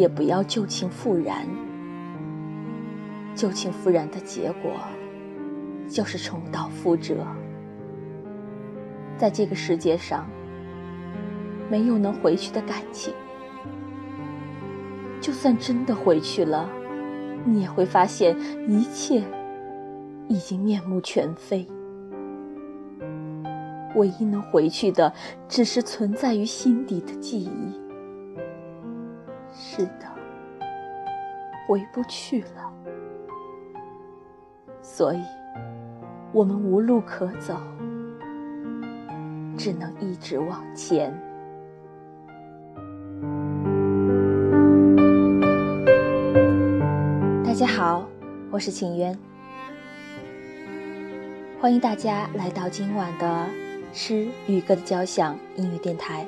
也不要旧情复燃。旧情复燃的结果，就是重蹈覆辙。在这个世界上，没有能回去的感情。就算真的回去了，你也会发现一切已经面目全非。唯一能回去的，只是存在于心底的记忆。是的，回不去了，所以，我们无路可走，只能一直往前。大家好，我是秦渊，欢迎大家来到今晚的。诗与歌的交响音乐电台，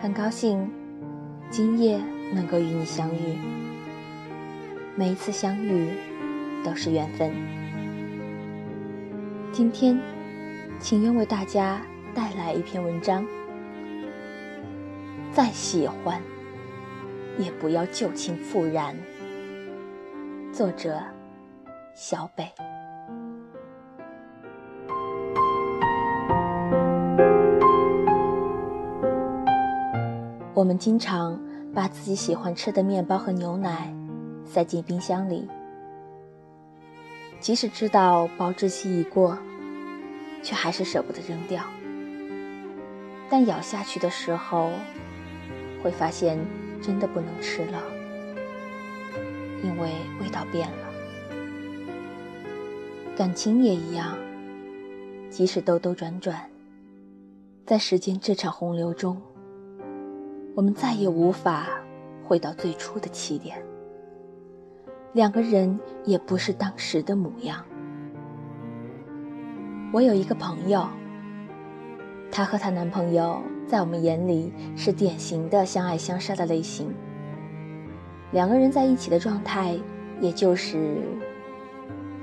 很高兴今夜能够与你相遇。每一次相遇都是缘分。今天，请愿为大家带来一篇文章。再喜欢，也不要旧情复燃。作者：小北。我们经常把自己喜欢吃的面包和牛奶塞进冰箱里，即使知道保质期已过，却还是舍不得扔掉。但咬下去的时候，会发现真的不能吃了，因为味道变了。感情也一样，即使兜兜转转，在时间这场洪流中。我们再也无法回到最初的起点，两个人也不是当时的模样。我有一个朋友，她和她男朋友在我们眼里是典型的相爱相杀的类型。两个人在一起的状态，也就是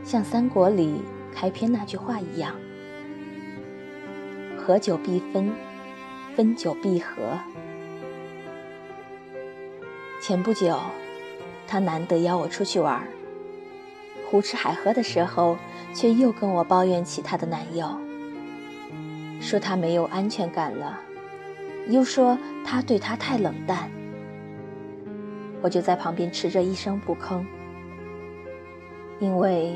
像三国里开篇那句话一样：“合久必分，分久必合。”前不久，她难得邀我出去玩，胡吃海喝的时候，却又跟我抱怨起她的男友，说他没有安全感了，又说他对她太冷淡。我就在旁边吃着一声不吭，因为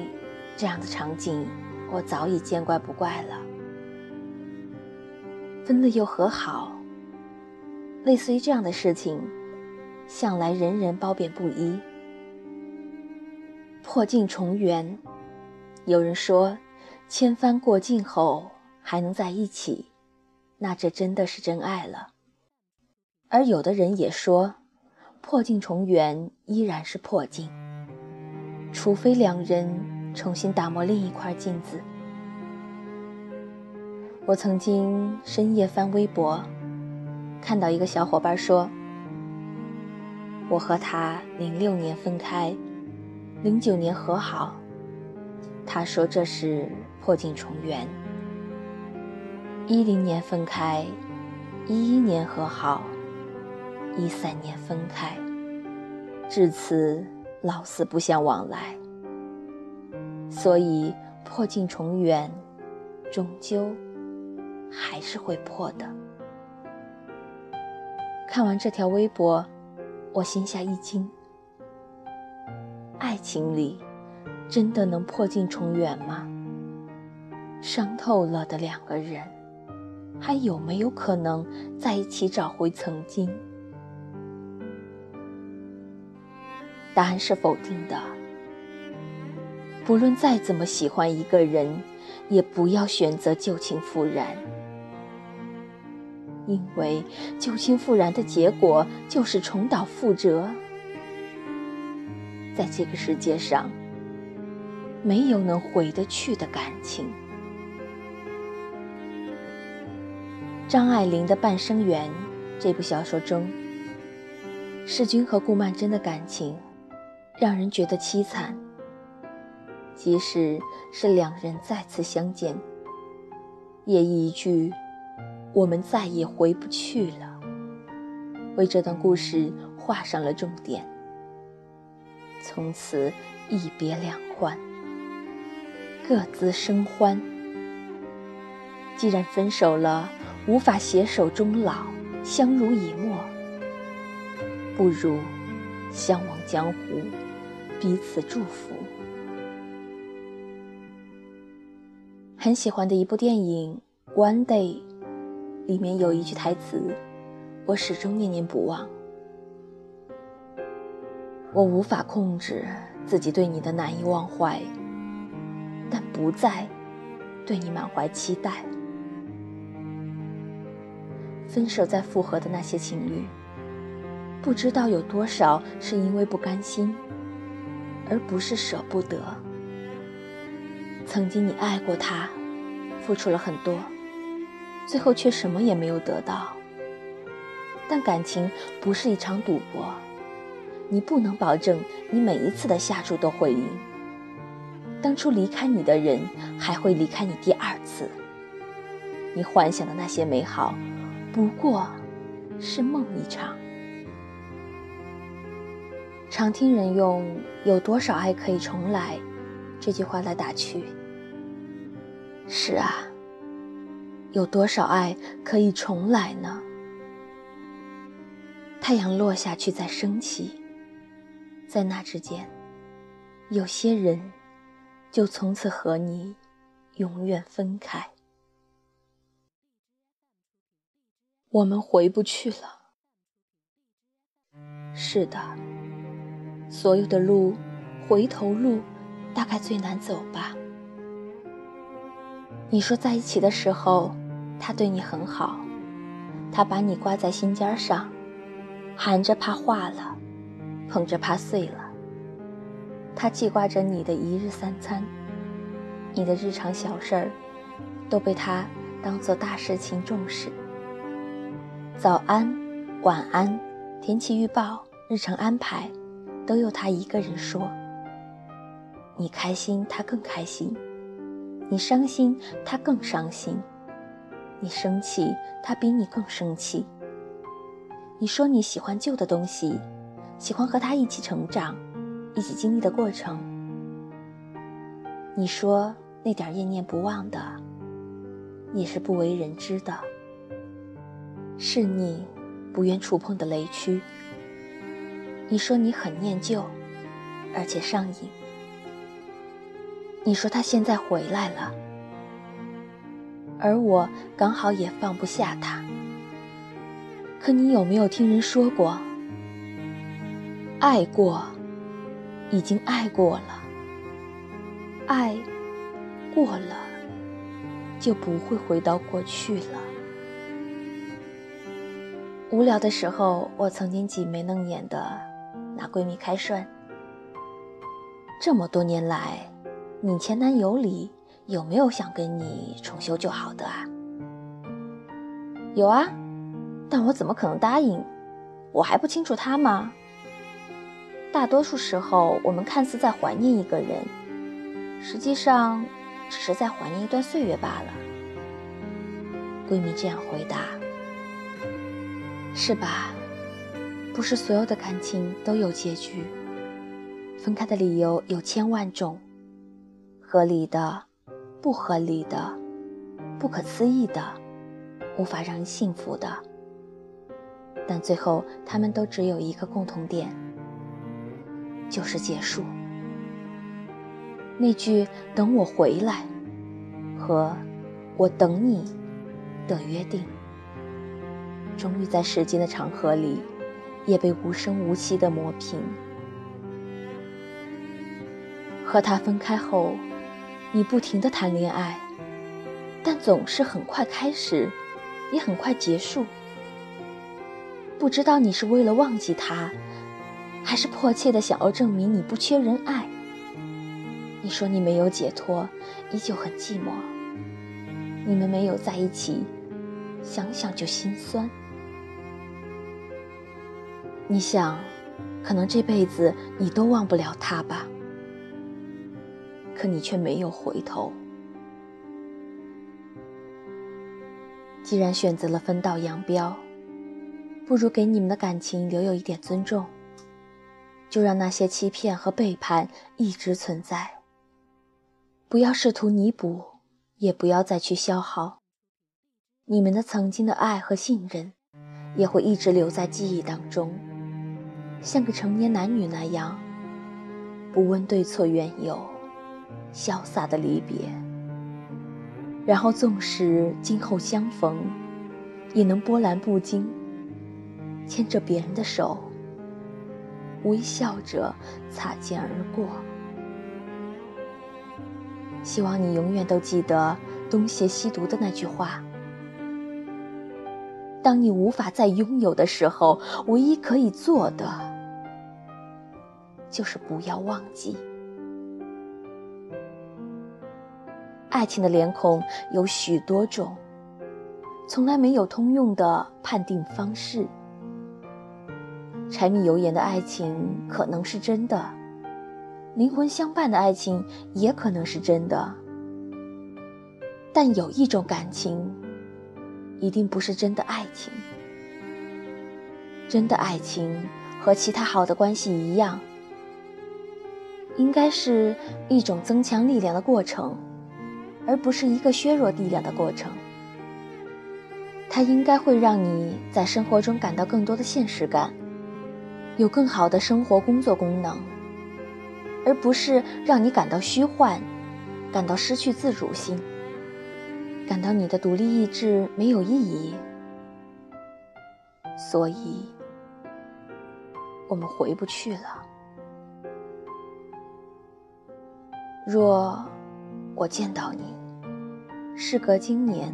这样的场景我早已见怪不怪了。分了又和好，类似于这样的事情。向来人人褒贬不一，破镜重圆。有人说，千帆过尽后还能在一起，那这真的是真爱了。而有的人也说，破镜重圆依然是破镜，除非两人重新打磨另一块镜子。我曾经深夜翻微博，看到一个小伙伴说。我和他零六年分开，零九年和好。他说这是破镜重圆。一零年分开，一一年和好，一三年分开，至此老死不相往来。所以破镜重圆，终究还是会破的。看完这条微博。我心下一惊，爱情里真的能破镜重圆吗？伤透了的两个人，还有没有可能在一起找回曾经？答案是否定的。不论再怎么喜欢一个人，也不要选择旧情复燃。因为旧情复燃的结果就是重蹈覆辙。在这个世界上，没有能回得去的感情。张爱玲的《半生缘》这部小说中，世钧和顾曼桢的感情让人觉得凄惨。即使是两人再次相见，也一句。我们再也回不去了，为这段故事画上了重点。从此一别两宽，各自生欢。既然分手了，无法携手终老，相濡以沫，不如相忘江湖，彼此祝福。很喜欢的一部电影《One Day》，里面有一句台词，我始终念念不忘。我无法控制自己对你的难以忘怀，但不再对你满怀期待。分手再复合的那些情侣，不知道有多少是因为不甘心，而不是舍不得。曾经你爱过他，付出了很多，最后却什么也没有得到。但感情不是一场赌博，你不能保证你每一次的下注都会赢。当初离开你的人，还会离开你第二次。你幻想的那些美好。不过，是梦一场。常听人用“有多少爱可以重来”这句话来打趣。是啊，有多少爱可以重来呢？太阳落下去再升起，在那之间，有些人就从此和你永远分开。我们回不去了。是的，所有的路，回头路，大概最难走吧。你说在一起的时候，他对你很好，他把你挂在心尖上，含着怕化了，捧着怕碎了。他记挂着你的一日三餐，你的日常小事儿，都被他当做大事情重视。早安，晚安，天气预报，日程安排，都由他一个人说。你开心，他更开心；你伤心，他更伤心；你生气，他比你更生气。你说你喜欢旧的东西，喜欢和他一起成长，一起经历的过程。你说那点念念不忘的，也是不为人知的。是你不愿触碰的雷区。你说你很念旧，而且上瘾。你说他现在回来了，而我刚好也放不下他。可你有没有听人说过，爱过，已经爱过了，爱过了，就不会回到过去了。无聊的时候，我曾经挤眉弄眼的拿闺蜜开涮。这么多年来，你前男友里有没有想跟你重修旧好的啊？有啊，但我怎么可能答应？我还不清楚他吗？大多数时候，我们看似在怀念一个人，实际上只是在怀念一段岁月罢了。闺蜜这样回答。是吧？不是所有的感情都有结局。分开的理由有千万种，合理的、不合理的、不可思议的、无法让人幸福的，但最后他们都只有一个共同点，就是结束。那句“等我回来”和“我等你”的约定。终于在时间的长河里，也被无声无息的磨平。和他分开后，你不停的谈恋爱，但总是很快开始，也很快结束。不知道你是为了忘记他，还是迫切的想要证明你不缺人爱。你说你没有解脱，依旧很寂寞。你们没有在一起，想想就心酸。你想，可能这辈子你都忘不了他吧？你却没有回头。既然选择了分道扬镳，不如给你们的感情留有一点尊重。就让那些欺骗和背叛一直存在，不要试图弥补，也不要再去消耗。你们的曾经的爱和信任，也会一直留在记忆当中，像个成年男女那样，不问对错缘由，潇洒的离别。然后，纵使今后相逢，也能波澜不惊，牵着别人的手。微笑着擦肩而过。希望你永远都记得东邪西毒的那句话：当你无法再拥有的时候，唯一可以做的就是不要忘记。爱情的脸孔有许多种，从来没有通用的判定方式。柴米油盐的爱情可能是真的，灵魂相伴的爱情也可能是真的，但有一种感情，一定不是真的爱情。真的爱情和其他好的关系一样，应该是一种增强力量的过程，而不是一个削弱力量的过程。它应该会让你在生活中感到更多的现实感。有更好的生活、工作功能，而不是让你感到虚幻，感到失去自主性，感到你的独立意志没有意义。所以，我们回不去了。若我见到你，事隔今年，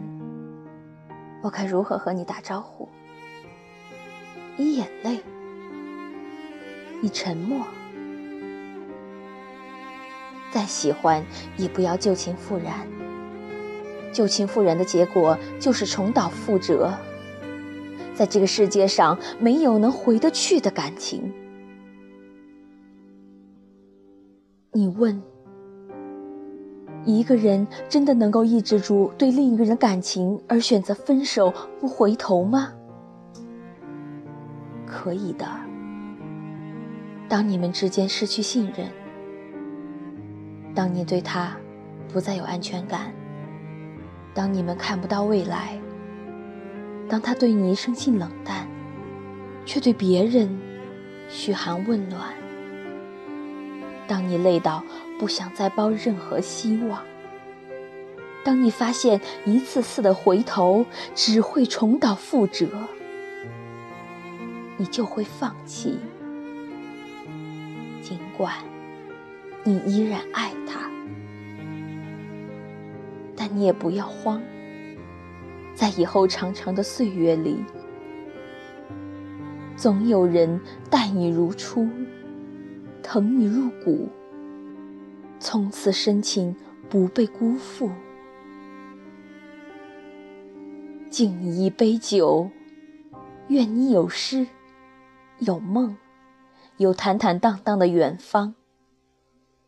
我该如何和你打招呼？以眼泪。你沉默，再喜欢也不要旧情复燃。旧情复燃的结果就是重蹈覆辙。在这个世界上，没有能回得去的感情。你问：一个人真的能够抑制住对另一个人的感情而选择分手不回头吗？可以的。当你们之间失去信任，当你对他不再有安全感，当你们看不到未来，当他对你生性冷淡，却对别人嘘寒问暖，当你累到不想再抱任何希望，当你发现一次次的回头只会重蹈覆辙，你就会放弃。尽管你依然爱他，但你也不要慌。在以后长长的岁月里，总有人待你如初，疼你入骨，从此深情不被辜负。敬你一杯酒，愿你有诗，有梦。有坦坦荡荡的远方，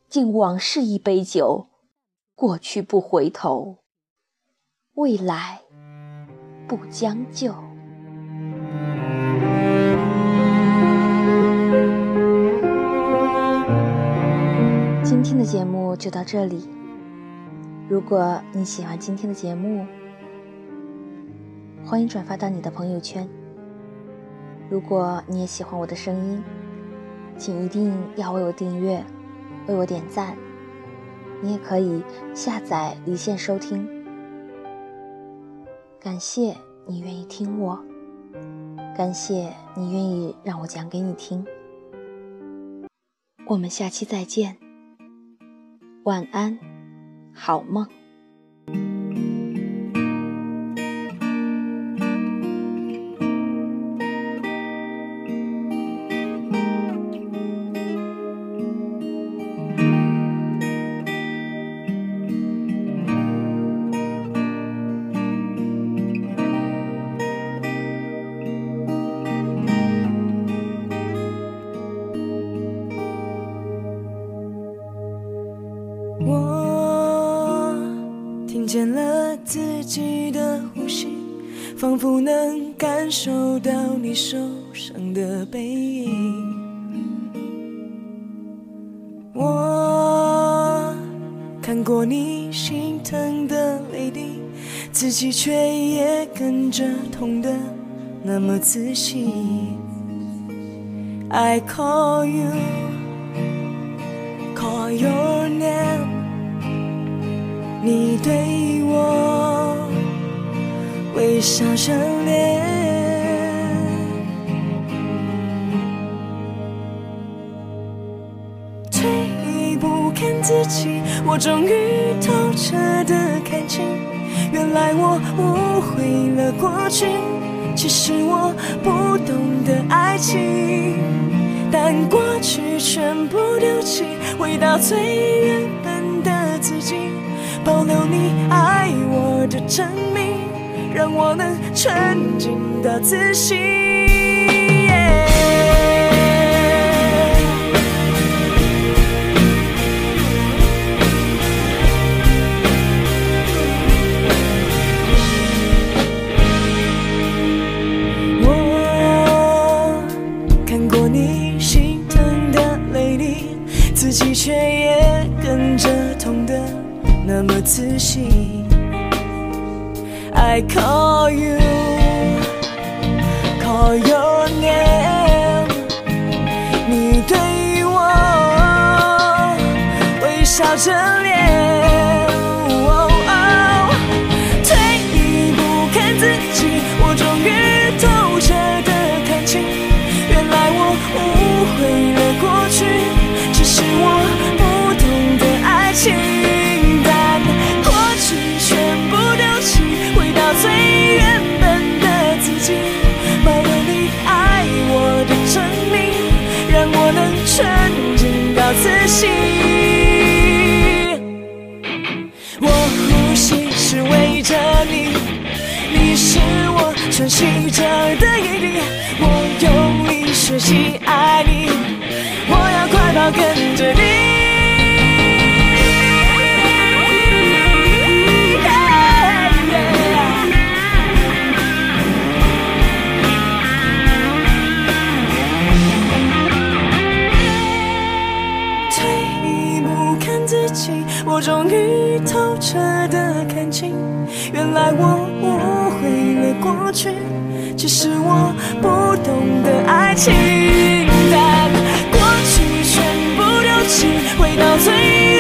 敬往事一杯酒，过去不回头，未来不将就。今天的节目就到这里。如果你喜欢今天的节目，欢迎转发到你的朋友圈。如果你也喜欢我的声音，请一定要为我订阅，为我点赞。你也可以下载离线收听。感谢你愿意听我，感谢你愿意让我讲给你听。我们下期再见，晚安，好梦。仿佛能感受到你受伤的背影。我看过你心疼的泪滴，自己却也跟着痛的那么仔细。I call you, call your name，你对微笑着脸。退一步看自己，我终于透彻的看清，原来我误会了过去。其实我不懂得爱情，但过去全部丢弃，回到最原本的自己，保留你爱我的证明，让我能纯净的自信。我喘息着的毅力。我用力学习爱你，我要快跑跟着你。退一步看自己，我终于透彻的看清，原来我过去，只是我不懂得爱情，但过去全部丢弃，回到最